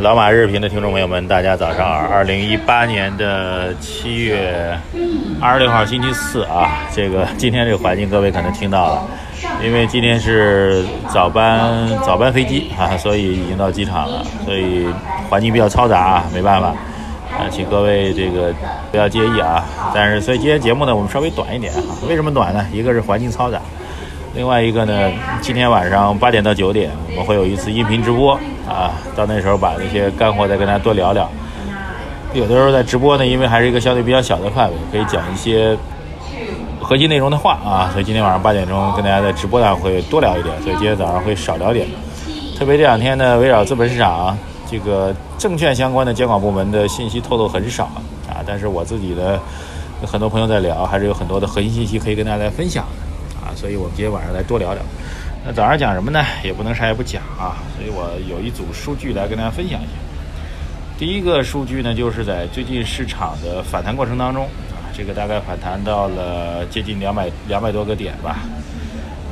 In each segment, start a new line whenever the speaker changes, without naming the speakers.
老马日评的听众朋友们，大家早上好！二零一八年的七月二十六号星期四啊，这个今天这个环境各位可能听到了，因为今天是早班早班飞机啊，所以已经到机场了，所以环境比较嘈杂啊，没办法啊，请各位这个不要介意啊。但是所以今天节目呢，我们稍微短一点啊，为什么短呢？一个是环境嘈杂。另外一个呢，今天晚上八点到九点，我们会有一次音频直播啊，到那时候把那些干货再跟大家多聊聊。有的时候在直播呢，因为还是一个相对比较小的范围，可以讲一些核心内容的话啊，所以今天晚上八点钟跟大家在直播上会多聊一点，所以今天早上会少聊点。特别这两天呢，围绕资本市场这个证券相关的监管部门的信息透露很少啊，但是我自己的很多朋友在聊，还是有很多的核心信息可以跟大家来分享啊。所以我们今天晚上来多聊聊。那早上讲什么呢？也不能啥也不讲啊。所以我有一组数据来跟大家分享一下。第一个数据呢，就是在最近市场的反弹过程当中啊，这个大概反弹到了接近两百两百多个点吧，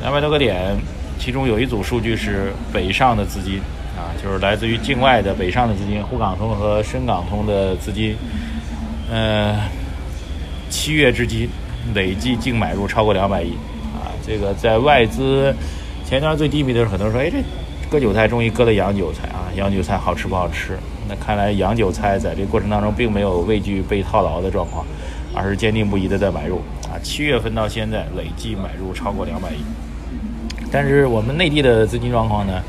两百多个点。其中有一组数据是北上的资金啊，就是来自于境外的北上的资金，沪港通和深港通的资金，呃，七月至今累计净买入超过两百亿啊。这个在外资前一段最低迷的时候，很多人说：“哎，这割韭菜终于割了洋韭菜啊！洋韭菜好吃不好吃？”那看来洋韭菜在这个过程当中并没有畏惧被套牢的状况，而是坚定不移的在买入啊！七月份到现在累计买入超过两百亿。但是我们内地的资金状况呢，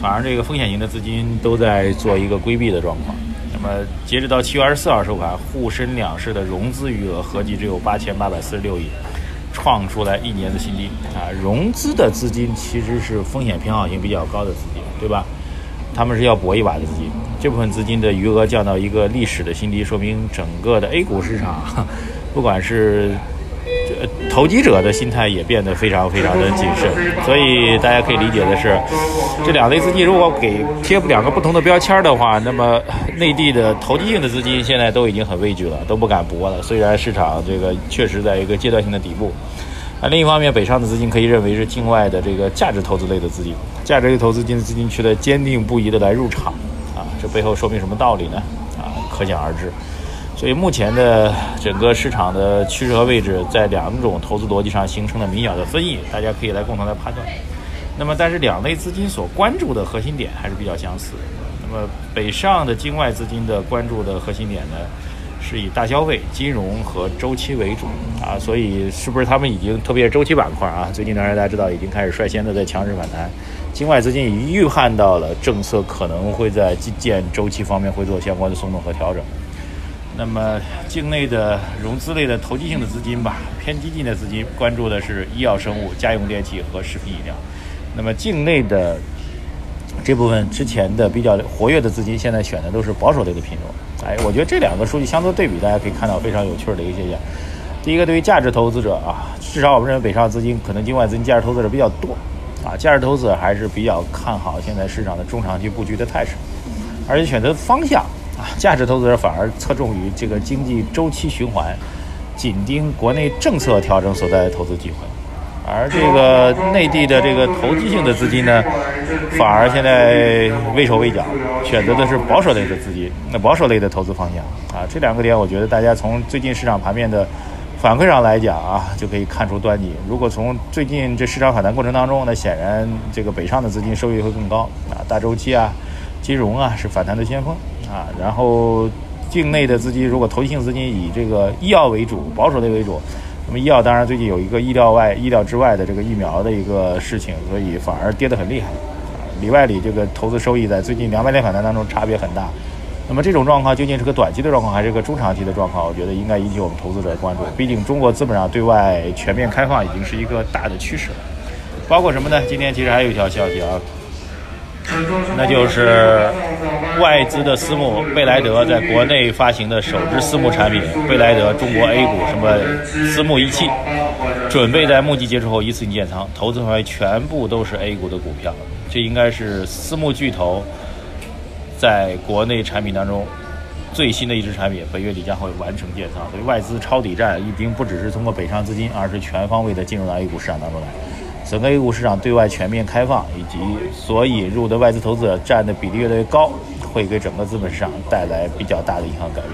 反而这个风险型的资金都在做一个规避的状况。那么截止到七月二十四号收盘，沪深两市的融资余额合计只有八千八百四十六亿。创出来一年的新低啊！融资的资金其实是风险偏好性比较高的资金，对吧？他们是要搏一把的资金，这部分资金的余额降到一个历史的新低，说明整个的 A 股市场，不管是。投机者的心态也变得非常非常的谨慎，所以大家可以理解的是，这两类资金如果给贴两个不同的标签的话，那么内地的投机性的资金现在都已经很畏惧了，都不敢搏了。虽然市场这个确实在一个阶段性的底部，啊，另一方面，北上的资金可以认为是境外的这个价值投资类的资金，价值类投资金的资金却在坚定不移的来入场，啊，这背后说明什么道理呢？啊，可想而知。所以目前的整个市场的趋势和位置，在两种投资逻辑上形成了明显的分异，大家可以来共同来判断。那么，但是两类资金所关注的核心点还是比较相似。那么，北上的境外资金的关注的核心点呢，是以大消费、金融和周期为主啊。所以，是不是他们已经，特别是周期板块啊，最近当然大家知道已经开始率先的在强势反弹，境外资金已经预判到了政策可能会在基建周期方面会做相关的松动和调整。那么，境内的融资类的投机性的资金吧，偏激进的资金关注的是医药生物、家用电器和食品饮料。那么，境内的这部分之前的比较活跃的资金，现在选的都是保守类的品种。哎，我觉得这两个数据相对对比，大家可以看到非常有趣的一个现象。第一个，对于价值投资者啊，至少我们认为北上资金可能境外资金价值投资者比较多啊，价值投资者还是比较看好现在市场的中长期布局的态势，而且选择方向。价值投资者反而侧重于这个经济周期循环，紧盯国内政策调整所在的投资机会，而这个内地的这个投机性的资金呢，反而现在畏手畏脚，选择的是保守类的资金，那保守类的投资方向啊，这两个点我觉得大家从最近市场盘面的反馈上来讲啊，就可以看出端倪。如果从最近这市场反弹过程当中，那显然这个北上的资金收益会更高啊，大周期啊，金融啊是反弹的先锋。啊，然后境内的资金如果投机性资金以这个医药为主，保守类为主，那么医药当然最近有一个意料外、意料之外的这个疫苗的一个事情，所以反而跌得很厉害。里外里这个投资收益在最近两百点反弹当中差别很大。那么这种状况究竟是个短期的状况还是个中长期的状况？我觉得应该引起我们投资者的关注。毕竟中国资本上对外全面开放已经是一个大的趋势了。包括什么呢？今天其实还有一条消息啊，那就是。外资的私募贝莱德在国内发行的首支私募产品贝莱德中国 A 股什么私募一汽，准备在募集结束后一次性建仓，投资范围全部都是 A 股的股票。这应该是私募巨头在国内产品当中最新的一支产品，本月底将会完成建仓。所以外资抄底战已经不只是通过北上资金，而是全方位的进入到 A 股市场当中来。整个 A 股市场对外全面开放，以及所引入的外资投资者占的比例越来越高，会给整个资本市场带来比较大的影响改变。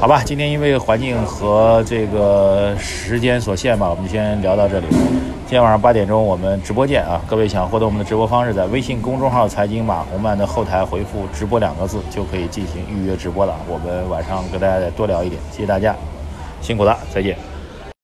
好吧，今天因为环境和这个时间所限吧，我们先聊到这里。今天晚上八点钟我们直播见啊！各位想获得我们的直播方式，在微信公众号“财经马红漫”的后台回复“直播”两个字，就可以进行预约直播了。我们晚上跟大家再多聊一点，谢谢大家，辛苦了，再见。